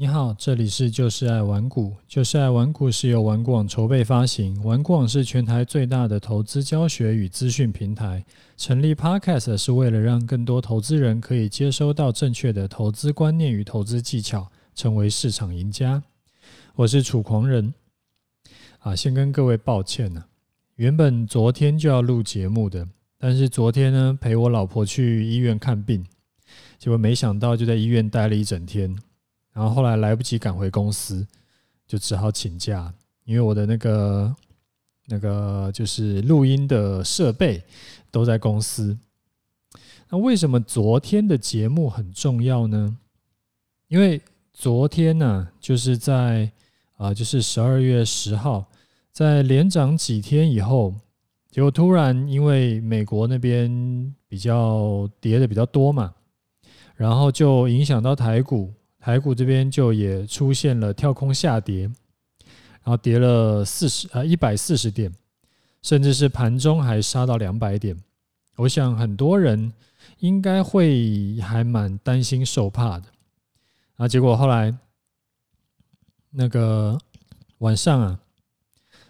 你好，这里是就是爱玩股。就是爱玩股是由玩股网筹备发行，玩股网是全台最大的投资教学与资讯平台。成立 Podcast 是为了让更多投资人可以接收到正确的投资观念与投资技巧，成为市场赢家。我是楚狂人。啊，先跟各位抱歉呢、原本昨天就要录节目的，但是昨天呢陪我老婆去医院看病，结果没想到就在医院待了一整天。然后后来来不及赶回公司，就只好请假，因为我的那个那个就是录音的设备都在公司。那为什么昨天的节目很重要呢？因为昨天呢、就是在啊，就是十二月十号，在连涨几天以后，结果突然因为美国那边比较跌的比较多嘛，然后就影响到台股。台股这边就也出现了跳空下跌，然后跌了四十啊一百四十点，甚至是盘中还杀到两百点。我想很多人应该会还蛮担心受怕的啊。结果后来那个晚上啊，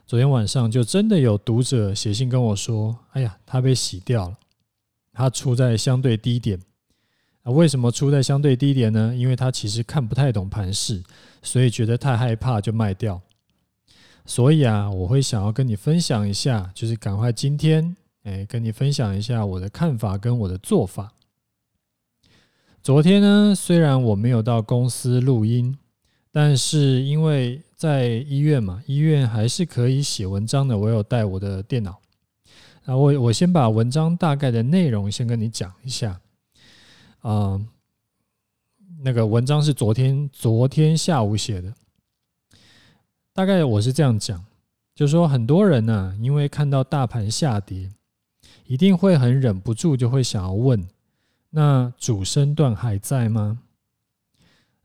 昨天晚上就真的有读者写信跟我说：“哎呀，他被洗掉了，他出在相对低点。”啊，为什么出在相对低点呢？因为他其实看不太懂盘势，所以觉得太害怕就卖掉。所以啊，我会想要跟你分享一下，就是赶快今天，哎，跟你分享一下我的看法跟我的做法。昨天呢，虽然我没有到公司录音，但是因为在医院嘛，医院还是可以写文章的。我有带我的电脑，那我我先把文章大概的内容先跟你讲一下。啊、那个文章是昨天昨天下午写的，大概我是这样讲，就是说很多人呢、因为看到大盘下跌，一定会很忍不住就会想要问：那主升段还在吗？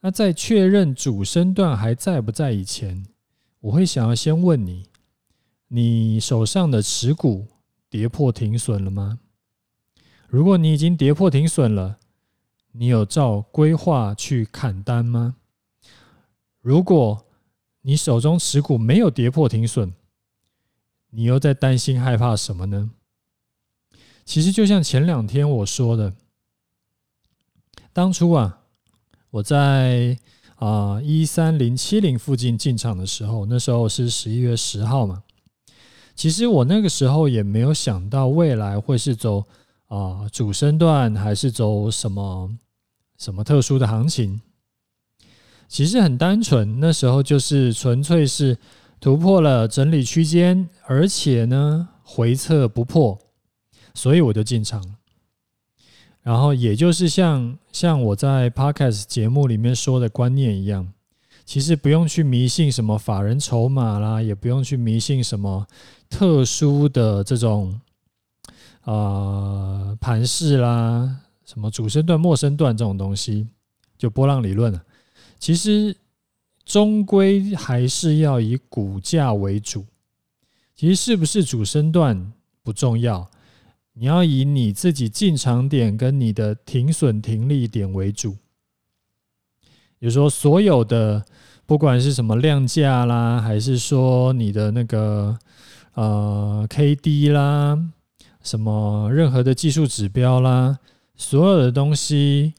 那在确认主升段还在不在以前，我会想要先问你：你手上的持股跌破停损了吗？如果你已经跌破停损了，你有照规划去砍单吗？如果你手中持股没有跌破停损，你又在担心害怕什么呢？其实就像前两天我说的，当初啊，我在啊一三零七零附近进场的时候，那时候是十一月十号嘛。其实我那个时候也没有想到未来会是走啊主升段，还是走什么。什么特殊的行情？其实很单纯，那时候就是纯粹是突破了整理区间，而且呢回撤不破，所以我就进场。然后也就是像像我在 Podcast 节目里面说的观念一样，其实不用去迷信什么法人筹码啦，也不用去迷信什么特殊的这种啊盘势啦。什么主升段、末升段这种东西，就波浪理论了。其实终归还是要以股价为主。其实是不是主升段不重要，你要以你自己进场点跟你的停损停利点为主。比如说，所有的不管是什么量价啦，还是说你的那个呃 KD 啦，什么任何的技术指标啦。所有的东西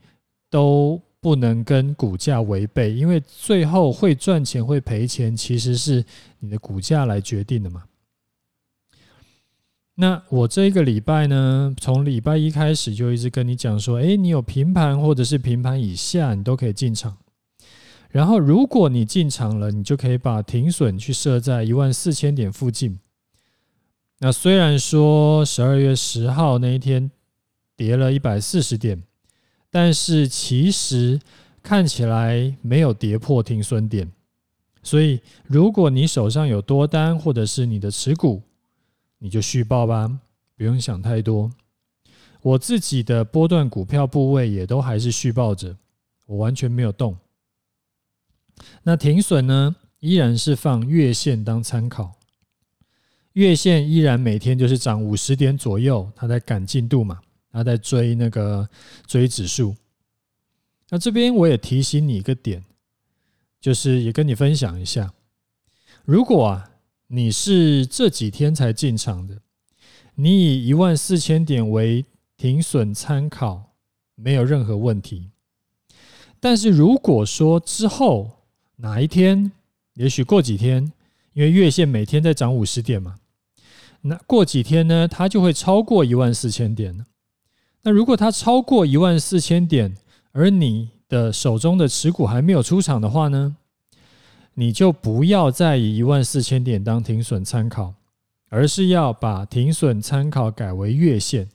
都不能跟股价违背，因为最后会赚钱会赔钱，其实是你的股价来决定的嘛。那我这一个礼拜呢，从礼拜一开始就一直跟你讲说，诶，你有平盘或者是平盘以下，你都可以进场。然后如果你进场了，你就可以把停损去设在一万四千点附近。那虽然说十二月十号那一天。跌了一百四十点，但是其实看起来没有跌破停损点，所以如果你手上有多单或者是你的持股，你就续报吧，不用想太多。我自己的波段股票部位也都还是续报着，我完全没有动。那停损呢，依然是放月线当参考，月线依然每天就是涨五十点左右，它在赶进度嘛。他在追那个追指数，那这边我也提醒你一个点，就是也跟你分享一下，如果啊你是这几天才进场的，你以一万四千点为停损参考，没有任何问题。但是如果说之后哪一天，也许过几天，因为月线每天在涨五十点嘛，那过几天呢，它就会超过一万四千点了。那如果它超过一万四千点，而你的手中的持股还没有出场的话呢，你就不要再以一万四千点当停损参考，而是要把停损参考改为月线，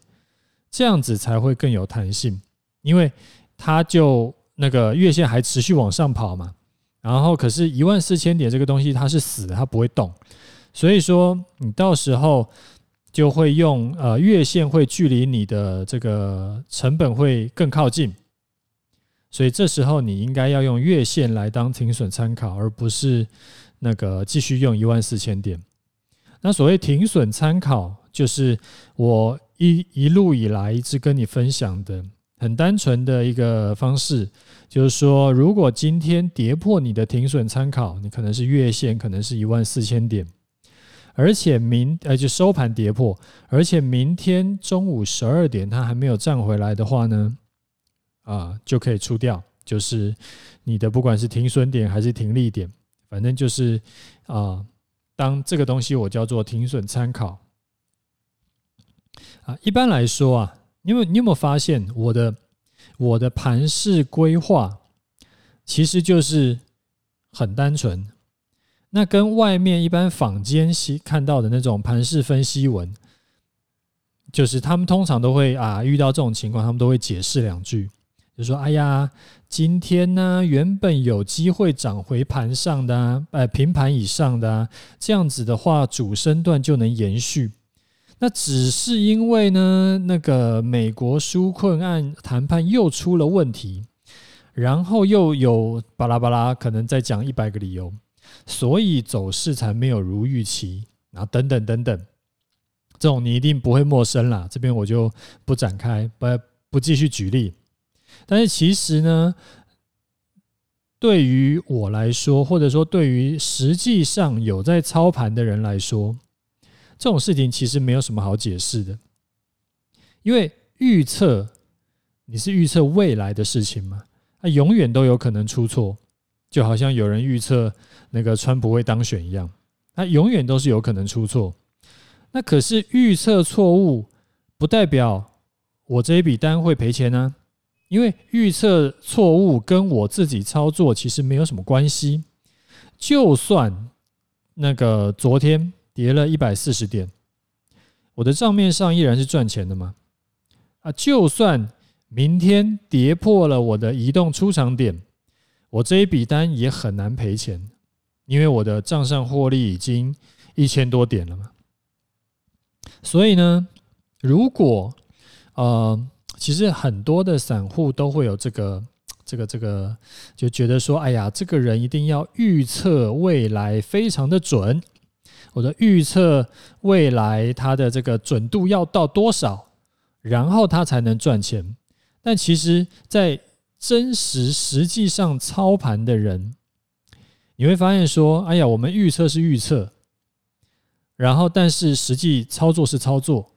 这样子才会更有弹性，因为它就那个月线还持续往上跑嘛。然后可是一万四千点这个东西它是死的，它不会动，所以说你到时候就会用呃月线会距离你的这个成本会更靠近。所以这时候你应该要用月线来当停损参考，而不是那个继续用一万四千点。那所谓停损参考，就是我一一路以来一直跟你分享的很单纯的一个方式，就是说，如果今天跌破你的停损参考，你可能是月线，可能是一万四千点，而且明呃就收盘跌破，而且明天中午十二点它还没有站回来的话呢？啊，就可以出掉，就是你的不管是停损点还是停利点，反正就是啊，当这个东西我叫做停损参考啊。一般来说啊，因为你有没有发现我的我的盘势规划其实就是很单纯，那跟外面一般坊间看到的那种盘势分析文，就是他们通常都会啊遇到这种情况，他们都会解释两句。就说：“哎呀，今天呢，原本有机会涨回盘上的，呃，平盘以上的，这样子的话，主升段就能延续。那只是因为呢，那个美国纾困案谈判又出了问题，然后又有巴拉巴拉，可能再讲一百个理由，所以走势才没有如预期。然后等等等等，这种你一定不会陌生啦。这边我就不展开，不不继续举例。”但是其实呢，对于我来说，或者说对于实际上有在操盘的人来说，这种事情其实没有什么好解释的，因为预测你是预测未来的事情嘛，它永远都有可能出错，就好像有人预测那个川普会当选一样，它永远都是有可能出错。那可是预测错误不代表我这一笔单会赔钱呢。因为预测错误跟我自己操作其实没有什么关系，就算那个昨天跌了一百四十点，我的账面上依然是赚钱的嘛。啊，就算明天跌破了我的移动出场点，我这一笔单也很难赔钱，因为我的账上获利已经一千多点了嘛。所以呢，如果呃。其实很多的散户都会有这个、这个、这个，就觉得说：“哎呀，这个人一定要预测未来非常的准，我的预测未来他的这个准度要到多少，然后他才能赚钱。”但其实，在真实实际上操盘的人，你会发现说：“哎呀，我们预测是预测，然后但是实际操作是操作。”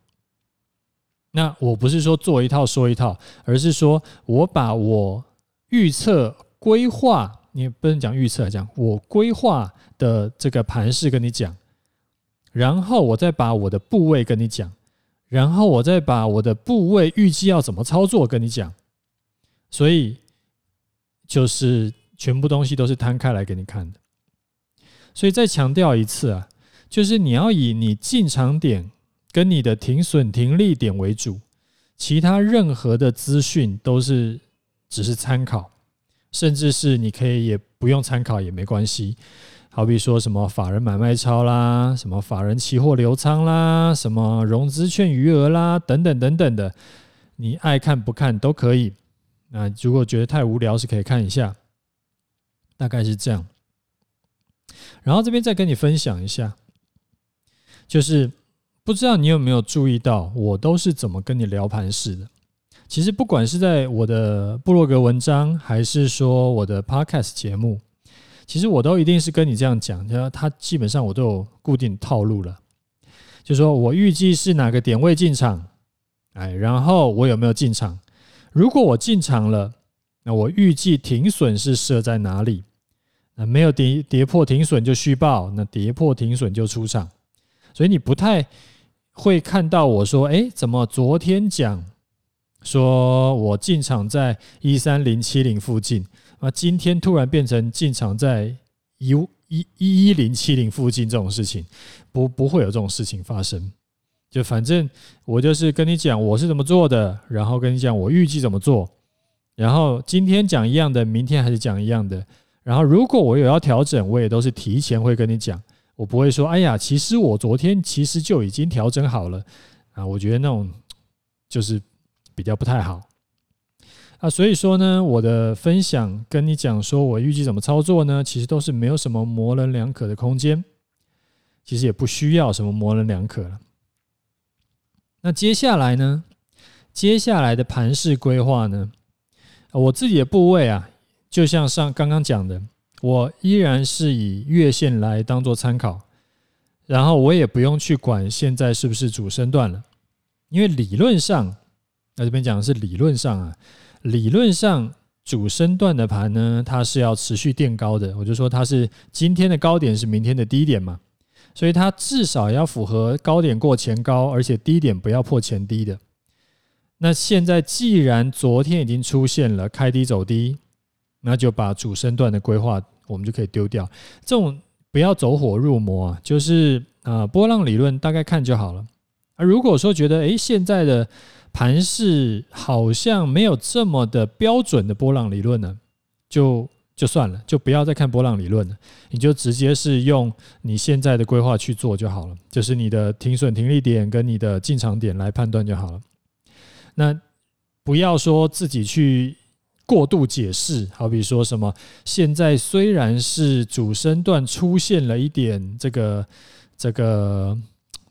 那我不是说做一套说一套，而是说我把我预测规划，你不能讲预测，讲我规划的这个盘势跟你讲，然后我再把我的部位跟你讲，然后我再把我的部位预计要怎么操作跟你讲，所以就是全部东西都是摊开来给你看的。所以再强调一次啊，就是你要以你进场点。跟你的停损停利点为主，其他任何的资讯都是只是参考，甚至是你可以也不用参考也没关系。好比说什么法人买卖超啦，什么法人期货留仓啦，什么融资券余额啦，等等等等的，你爱看不看都可以。那如果觉得太无聊，是可以看一下，大概是这样。然后这边再跟你分享一下，就是。不知道你有没有注意到，我都是怎么跟你聊盘式的？其实不管是在我的部落格文章，还是说我的 Podcast 节目，其实我都一定是跟你这样讲，他他基本上我都有固定套路了，就说我预计是哪个点位进场，哎，然后我有没有进场？如果我进场了，那我预计停损是设在哪里？那没有跌跌破停损就续报，那跌破停损就出场。所以你不太会看到我说，哎，怎么昨天讲说我进场在一三零七零附近，啊，今天突然变成进场在一一一一零七零附近这种事情，不不会有这种事情发生。就反正我就是跟你讲我是怎么做的，然后跟你讲我预计怎么做，然后今天讲一样的，明天还是讲一样的。然后，如果我有要调整，我也都是提前会跟你讲，我不会说，哎呀，其实我昨天其实就已经调整好了啊。我觉得那种就是比较不太好啊。所以说呢，我的分享跟你讲，说我预计怎么操作呢，其实都是没有什么模棱两可的空间，其实也不需要什么模棱两可了。那接下来呢，接下来的盘势规划呢，我自己的部位啊。就像上刚刚讲的，我依然是以月线来当做参考，然后我也不用去管现在是不是主升段了，因为理论上，那这边讲的是理论上啊，理论上主升段的盘呢，它是要持续垫高的，我就说它是今天的高点是明天的低点嘛，所以它至少要符合高点过前高，而且低点不要破前低的。那现在既然昨天已经出现了开低走低。那就把主升段的规划，我们就可以丢掉。这种不要走火入魔啊，就是啊波浪理论大概看就好了。而如果说觉得诶现在的盘势好像没有这么的标准的波浪理论呢，就就算了，就不要再看波浪理论了，你就直接是用你现在的规划去做就好了，就是你的停损停利点跟你的进场点来判断就好了。那不要说自己去。过度解释，好比说什么，现在虽然是主升段出现了一点这个这个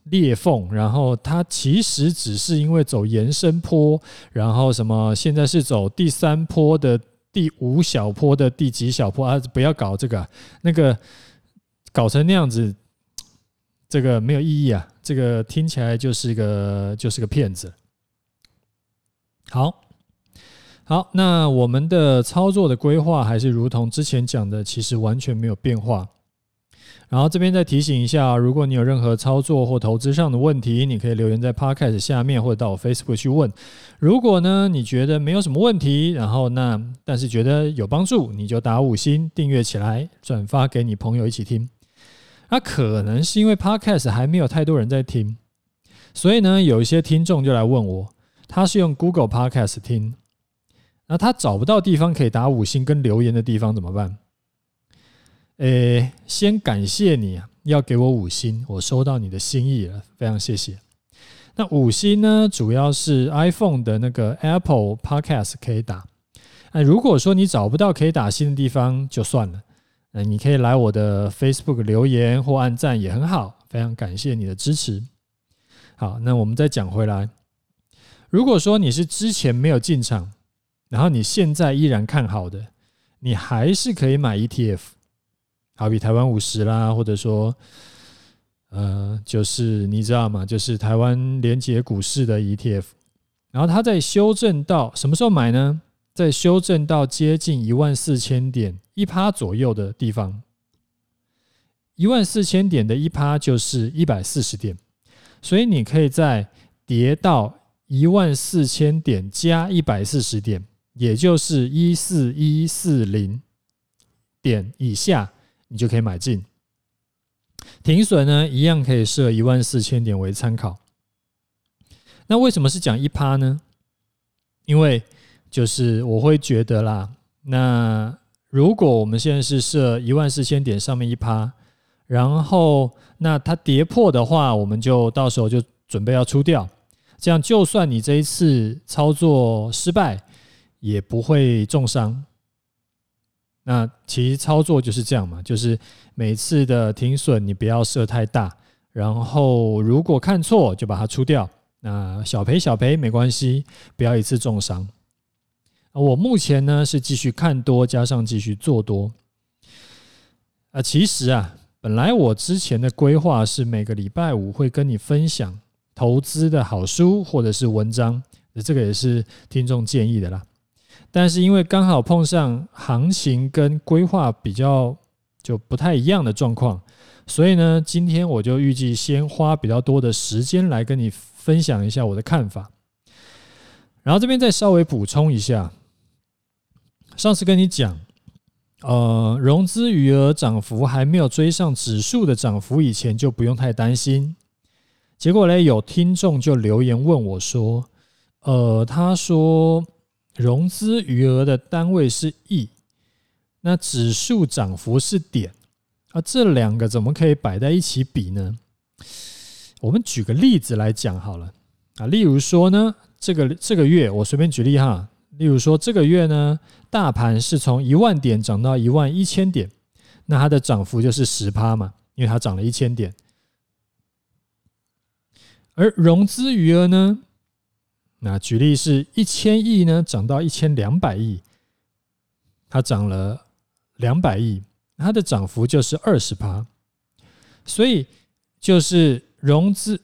裂缝，然后它其实只是因为走延伸坡，然后什么现在是走第三坡的第五小坡的第几小坡啊？不要搞这个，那个搞成那样子，这个没有意义啊！这个听起来就是个就是个骗子。好。好，那我们的操作的规划还是如同之前讲的，其实完全没有变化。然后这边再提醒一下，如果你有任何操作或投资上的问题，你可以留言在 Podcast 下面，或者到我 Facebook 去问。如果呢，你觉得没有什么问题，然后那但是觉得有帮助，你就打五星订阅起来，转发给你朋友一起听。那可能是因为 Podcast 还没有太多人在听，所以呢，有一些听众就来问我，他是用 Google Podcast 听。那他找不到地方可以打五星跟留言的地方怎么办？诶，先感谢你要给我五星，我收到你的心意了，非常谢谢。那五星呢，主要是 iPhone 的那个 Apple Podcast 可以打。那如果说你找不到可以打星的地方，就算了。那你可以来我的 Facebook 留言或按赞也很好，非常感谢你的支持。好，那我们再讲回来，如果说你是之前没有进场。然后你现在依然看好的，你还是可以买 ETF，好比台湾五十啦，或者说，呃，就是你知道吗？就是台湾连结股市的 ETF。然后它在修正到什么时候买呢？在修正到接近一万四千点一趴左右的地方，一万四千点的一趴就是一百四十点，所以你可以在跌到一万四千点加一百四十点。也就是一四一四零点以下，你就可以买进。停损呢，一样可以设一万四千点为参考。那为什么是讲一趴呢？因为就是我会觉得啦，那如果我们现在是设一万四千点上面一趴，然后那它跌破的话，我们就到时候就准备要出掉。这样就算你这一次操作失败。也不会重伤。那其实操作就是这样嘛，就是每次的停损你不要设太大，然后如果看错就把它出掉。那小赔小赔没关系，不要一次重伤。我目前呢是继续看多，加上继续做多。啊，其实啊，本来我之前的规划是每个礼拜五会跟你分享投资的好书或者是文章，这个也是听众建议的啦。但是因为刚好碰上行情跟规划比较就不太一样的状况，所以呢，今天我就预计先花比较多的时间来跟你分享一下我的看法。然后这边再稍微补充一下，上次跟你讲。呃，融资余额涨幅还没有追上指数的涨幅，以前就不用太担心。结果呢，有听众就留言问我说：“呃，他说融资余额的单位是亿，那指数涨幅是点，啊，这两个怎么可以摆在一起比呢？”我们举个例子来讲好了啊，例如说呢，这个这个月我随便举例哈。例如说，这个月呢，大盘是从一万点涨到一万一千点，那它的涨幅就是十趴嘛，因为它涨了一千点。而融资余额呢，那举例是一千亿呢，涨到一千两百亿，它涨了两百亿，它的涨幅就是二十趴。所以就是融资。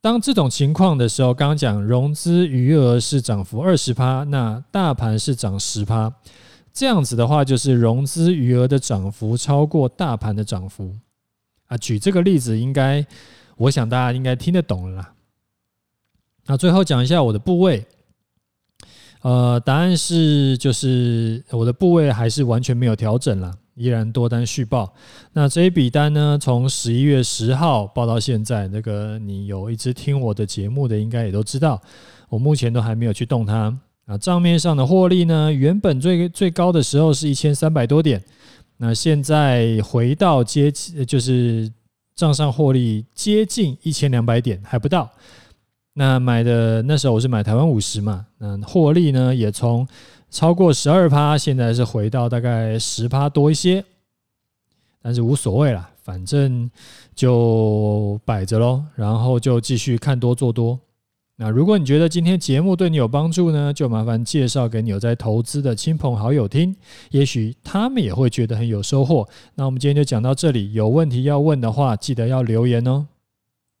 当这种情况的时候，刚刚讲融资余额是涨幅二十趴，那大盘是涨十趴，这样子的话就是融资余额的涨幅超过大盘的涨幅啊。举这个例子，应该我想大家应该听得懂了啦。那最后讲一下我的部位，呃，答案是就是我的部位还是完全没有调整啦。依然多单续报，那这一笔单呢？从十一月十号报到现在，那个你有一直听我的节目的，应该也都知道，我目前都还没有去动它。啊，账面上的获利呢，原本最最高的时候是一千三百多点，那现在回到接近，就是账上获利接近一千两百点，还不到。那买的那时候我是买台湾五十嘛，那获利呢也从。超过十二趴，现在是回到大概十趴多一些，但是无所谓啦，反正就摆着喽，然后就继续看多做多。那如果你觉得今天节目对你有帮助呢，就麻烦介绍给你有在投资的亲朋好友听，也许他们也会觉得很有收获。那我们今天就讲到这里，有问题要问的话，记得要留言哦。